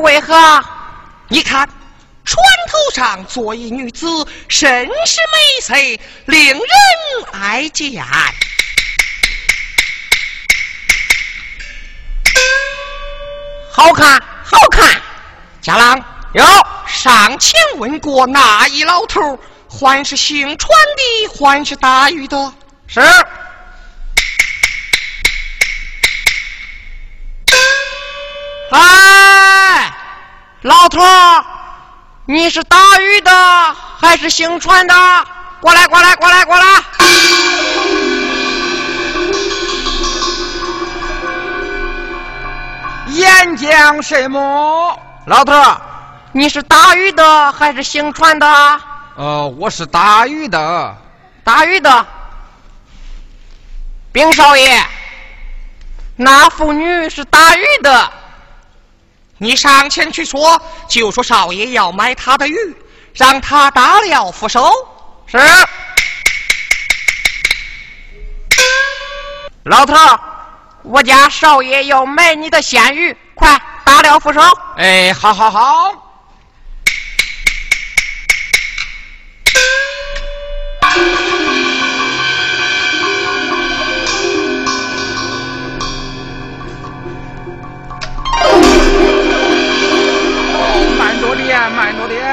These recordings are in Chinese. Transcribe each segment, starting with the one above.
为何？你看，船头上坐一女子，甚是美色，令人爱见。好看，好看。家郎，有上前问过那一老头，还是姓船的，还是大鱼的？是。你是打鱼的还是行船的？过来过来过来过来。岩江什么？老头，你是打鱼的还是行船的？呃，我是打鱼的，打鱼的。冰少爷，那妇女是打鱼的。你上前去说，就说少爷要买他的鱼，让他打了付收。是。老头，我家少爷要买你的鲜鱼，快打了付收。哎，好好好。慢着点。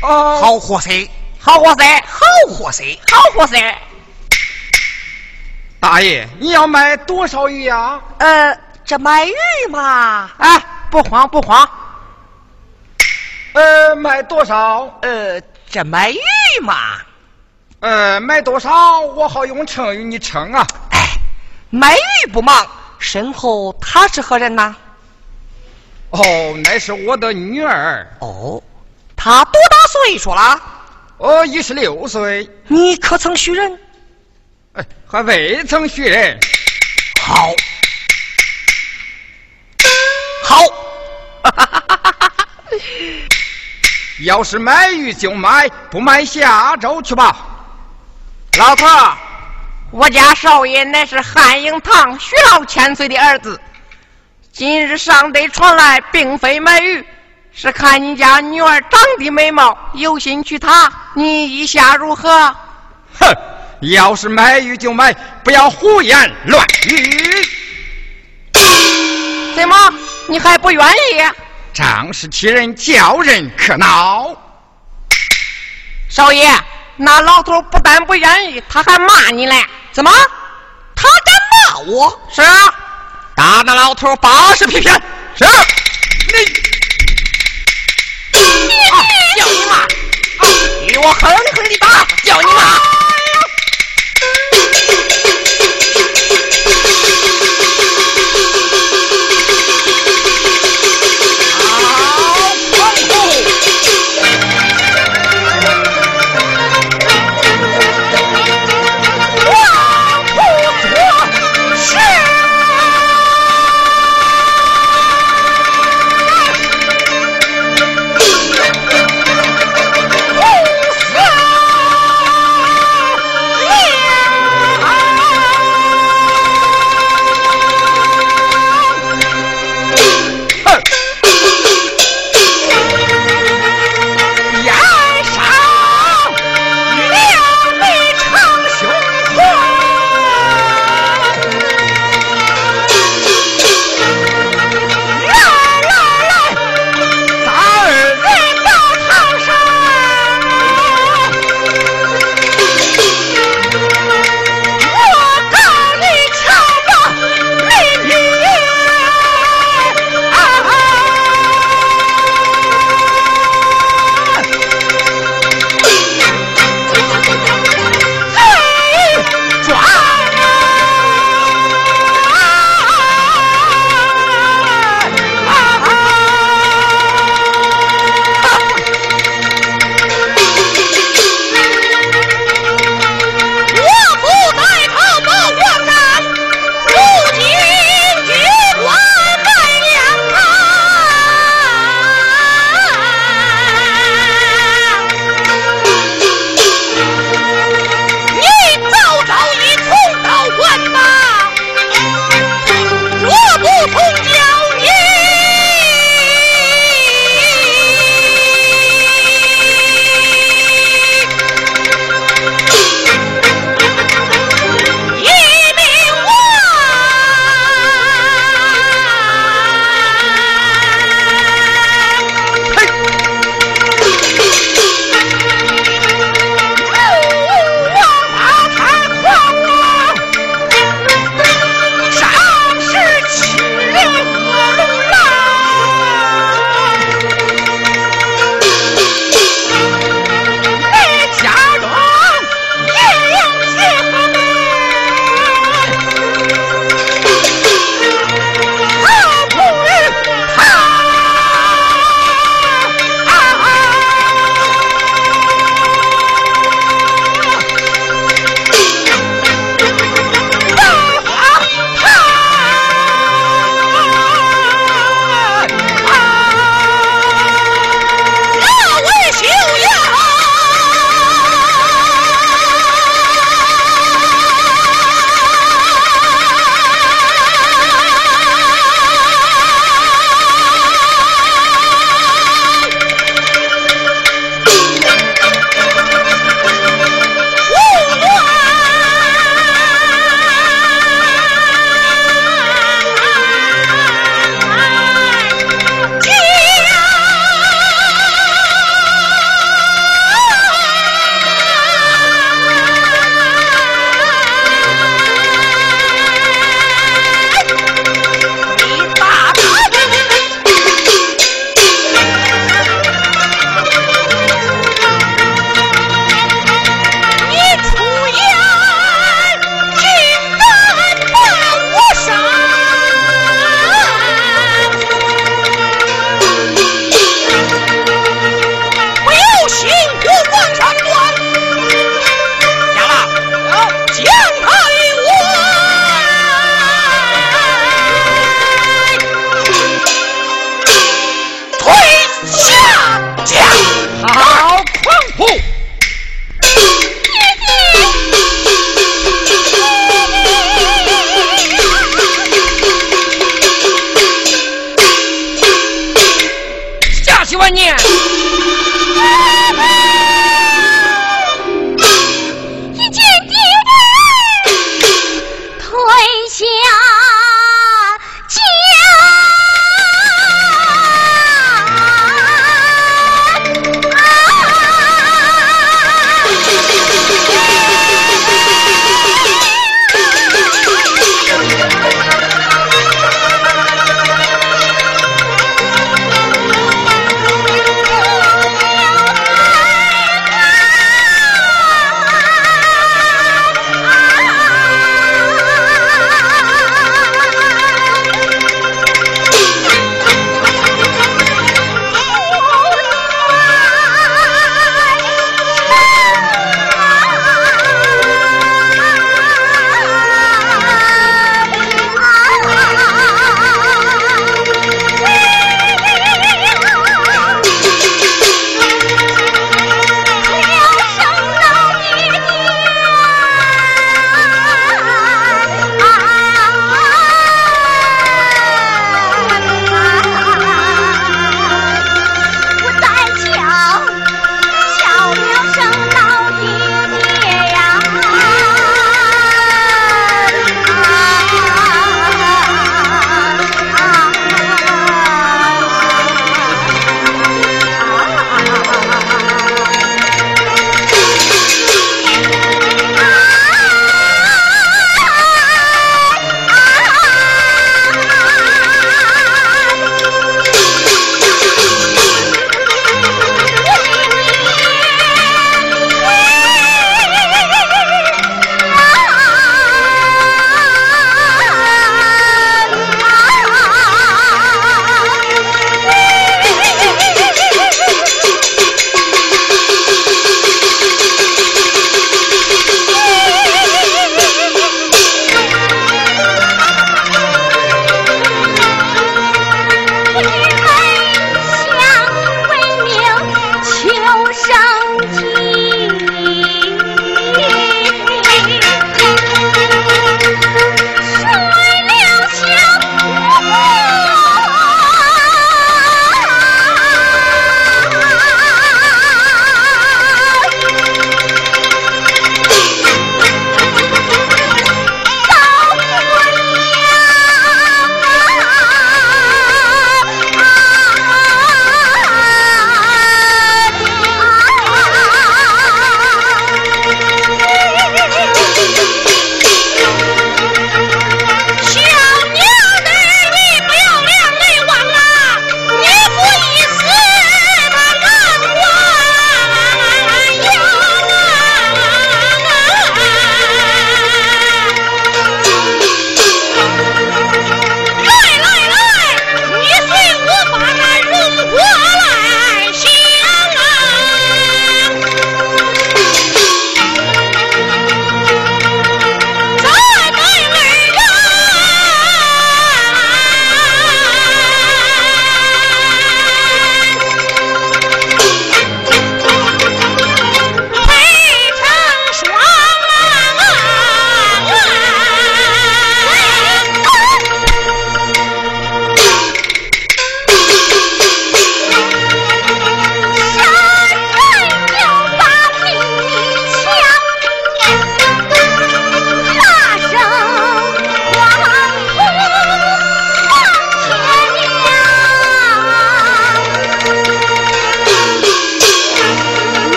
哦，好货色，好货色，好货色，好货色。大爷，你要买多少鱼呀？呃，这买鱼嘛，哎，不慌不慌。呃，买多少？呃，这买鱼嘛。呃，买多少？我好用秤与你称啊！哎，买鱼不忙，身后他是何人呐？哦，那是我的女儿。哦，她多大岁数了？哦，一十六岁。你可曾许人？哎，还未曾许人。好，好，哈哈哈哈哈哈！要是买鱼就买，不买下周去吧。老头，我家少爷乃是汉英堂徐老千岁的儿子。今日上得传来，并非买鱼，是看你家女儿长得美貌，有心娶她。你意下如何？哼！要是买鱼就买，不要胡言乱语。怎么？你还不愿意？仗势欺人，叫人可恼。少爷。那老头不但不愿意，他还骂你嘞！怎么？他敢骂我？是啊，打那老头八十皮鞭！是。你，叫你骂！给我狠狠的打！叫你骂！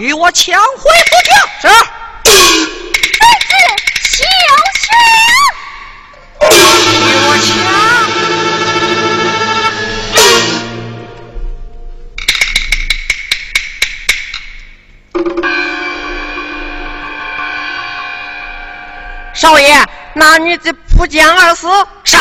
与我抢回夫君，是。儿子，小心！与我抢。少爷，那女子扑江而死，杀。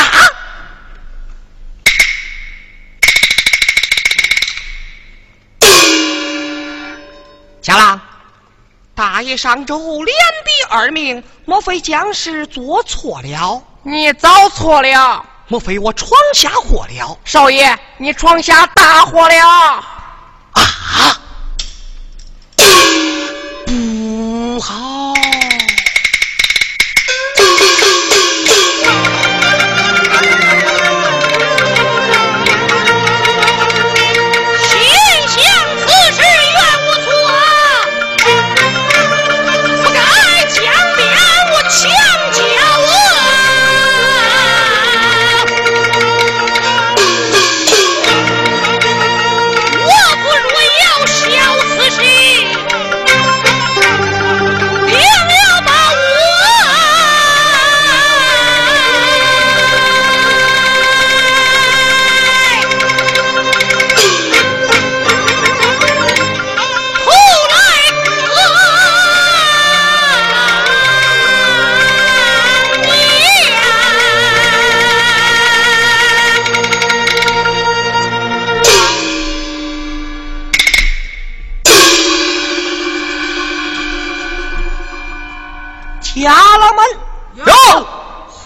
大爷上周连毙二命，莫非将士做错了？你早错了。莫非我闯下祸了？少爷，你闯下大祸了。啊！不好。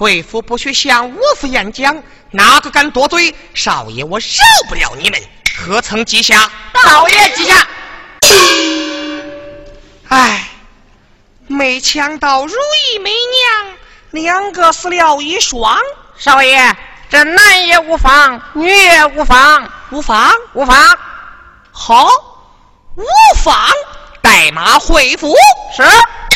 贵府不许向我府演讲，哪个敢多嘴，少爷我饶不了你们。何曾记下？道爷记下。哎，没抢到如意美娘，两个死了一双。少爷，这男也无妨，女也无妨，无妨，无妨。好，无妨。带马回府。是。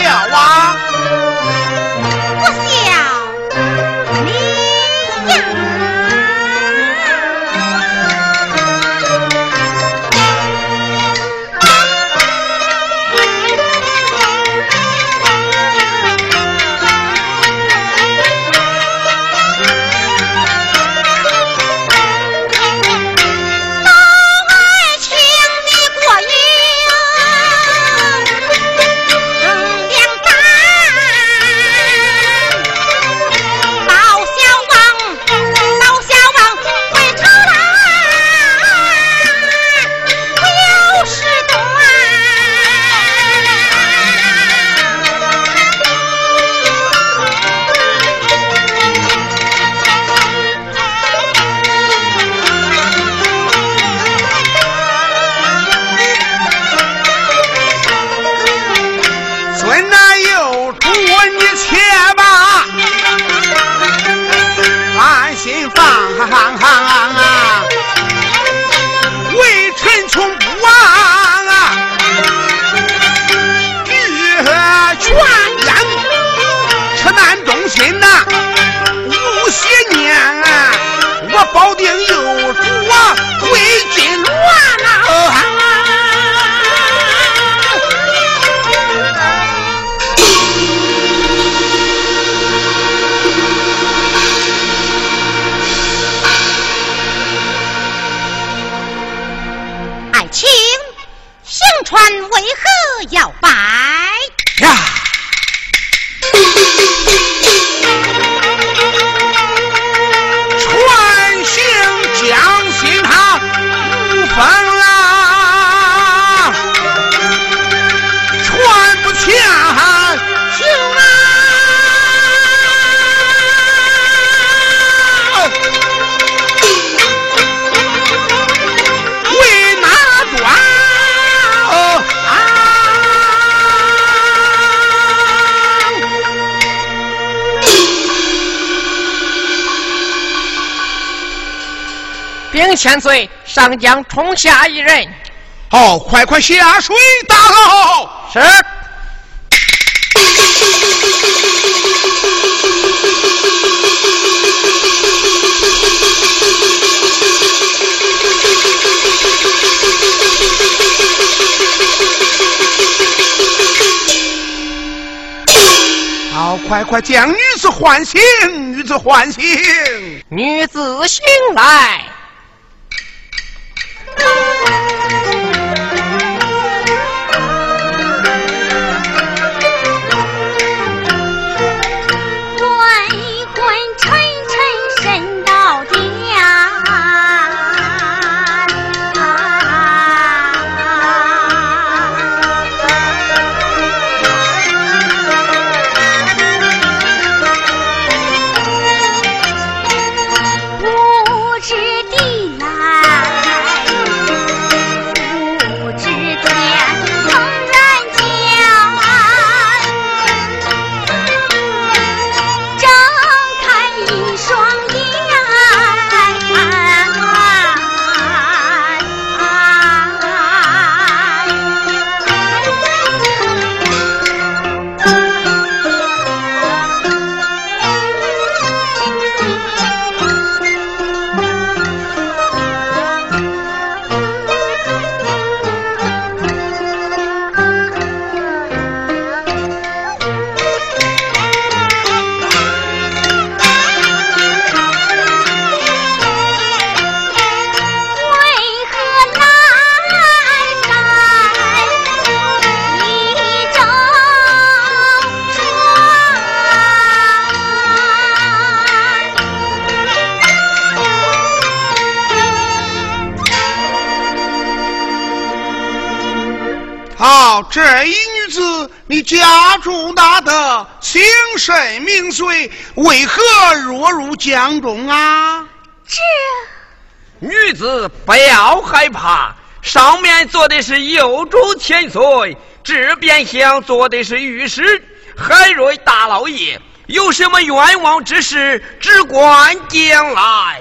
yeah 船为何要摆千岁，上将冲下一人。好，快快下水打喽！是。好，快快将女子唤醒，女子唤醒，女子醒来。江中啊？这女子不要害怕，上面坐的是右主千岁，这边厢坐的是御史海瑞大老爷。有什么冤枉之事，只管讲来。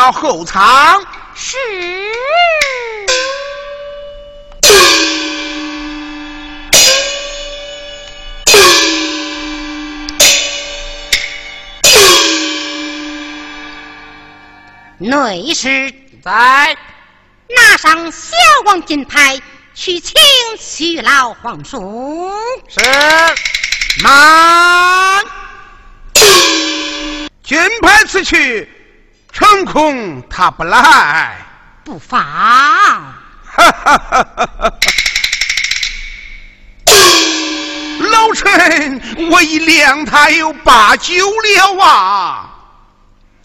到后舱。是。内侍在，拿上小王金牌去请徐老皇叔。是。慢。金牌此去。成空他不来，不妨。老臣我已量他有八九了啊！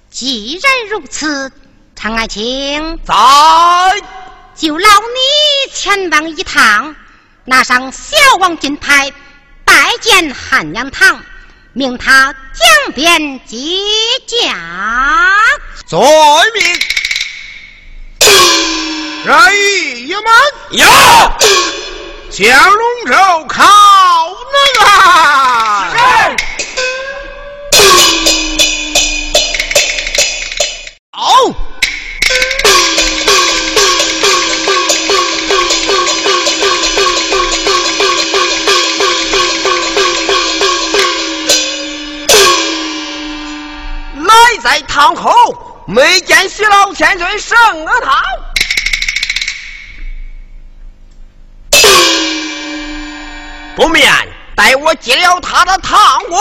既然如此，常爱卿在，就劳你前往一趟，拿上小王金牌，拜见汉阳堂。命他江边接驾，遵命。人意也满，有江龙州靠那啊！千岁圣阿堂，不免待我解了他的堂屋。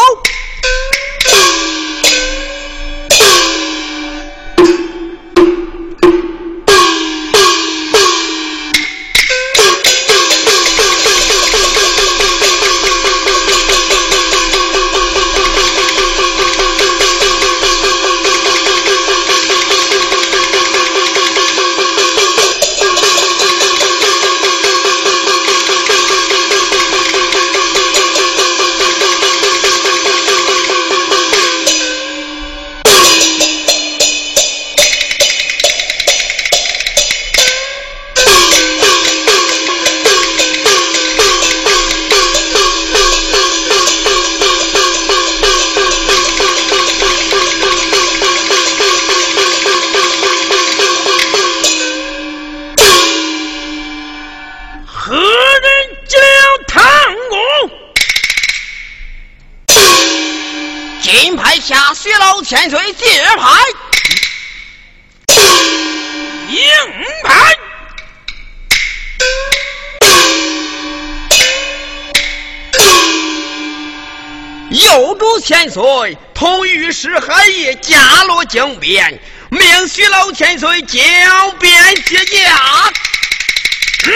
右主千岁同御史海爷加罗江边，命徐老千岁江边接驾。嗯，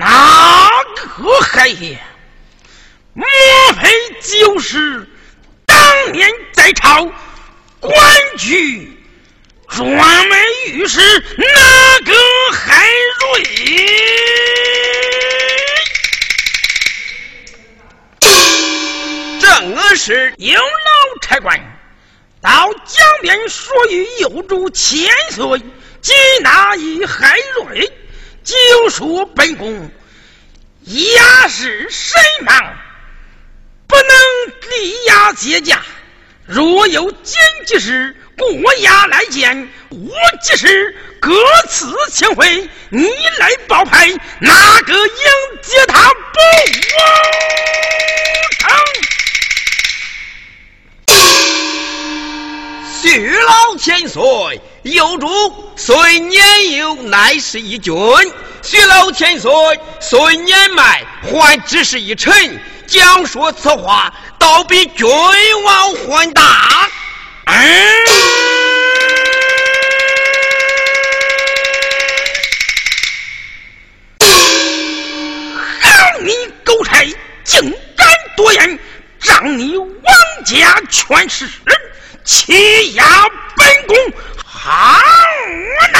哪个海爷？莫非就是当年在朝官居专门御史那个海瑞？正是有老差官到江边说与有主千岁及那一海瑞，就说本宫压事甚忙，不能离衙接驾。若有紧急事过衙来见，我即是各赐请回，你来报牌，哪个迎接他不成？徐老千岁，有主虽年幼，乃是一君；徐老千岁虽年迈，还只是一臣。讲说此话，倒比君王还大。嗯，好你狗差，竟敢多言，仗你王家权势！欺压本宫，好闹！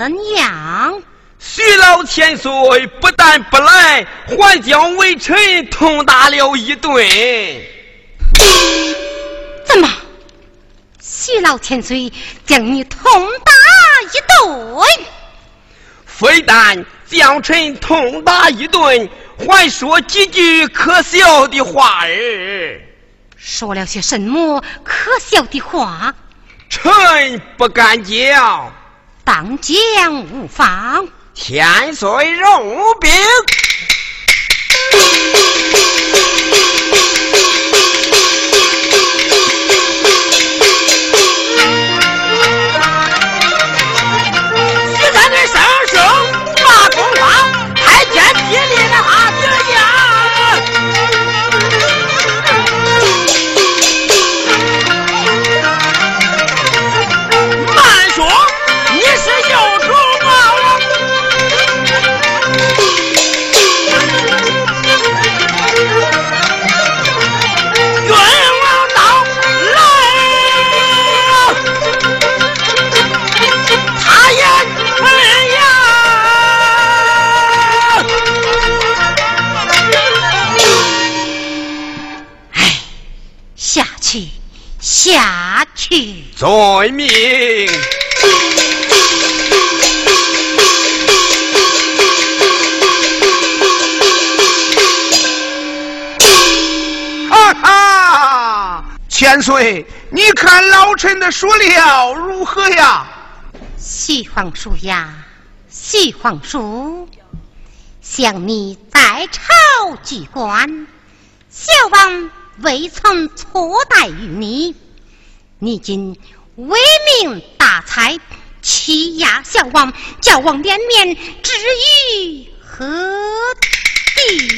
怎样？徐老千岁不但不来，还将微臣痛打了一顿。怎么？徐老千岁将你痛打一顿？非但将臣痛打一顿，还说几句可笑的话儿。说了些什么可笑的话？臣不敢讲。当将无妨。千岁容禀。说了如何呀？徐皇叔呀，徐皇叔，想你在朝居官，小王未曾错待于你。你今为民大财，欺压小王，叫王脸面，至于何地？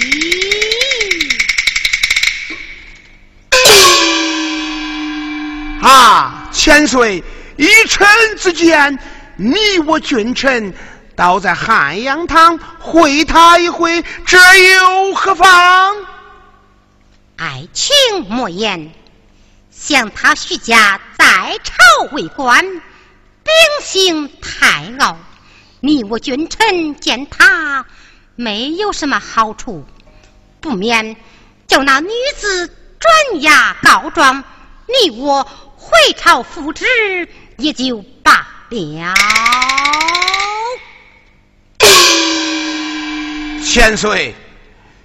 啊，千岁，一臣之见，你我君臣倒在汉阳堂会他一回，这又何妨？爱卿莫言。想他徐家在朝为官，秉性太傲，你我君臣见他没有什么好处，不免叫那女子转押告状，你我回朝复职也就罢了。千岁，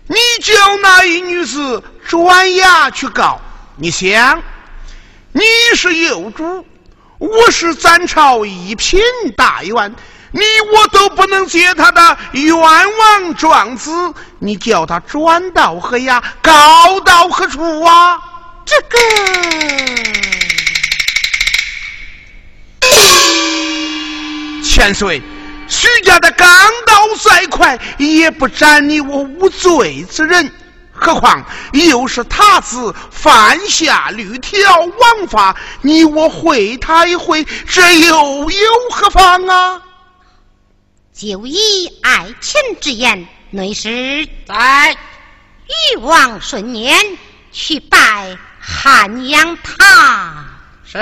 你叫那一女子转押去告，你想？你是幼主，我是咱朝一品大员，你我都不能接他的冤枉状子，你叫他转到何呀？告到何处啊？这个，千岁，徐家的钢刀再快，也不斩你我无罪之人。何况又是他子犯下律条枉法，你我会他一回，这又有何妨啊？就以爱卿之言，内侍在欲望顺年去拜汉阳堂。是。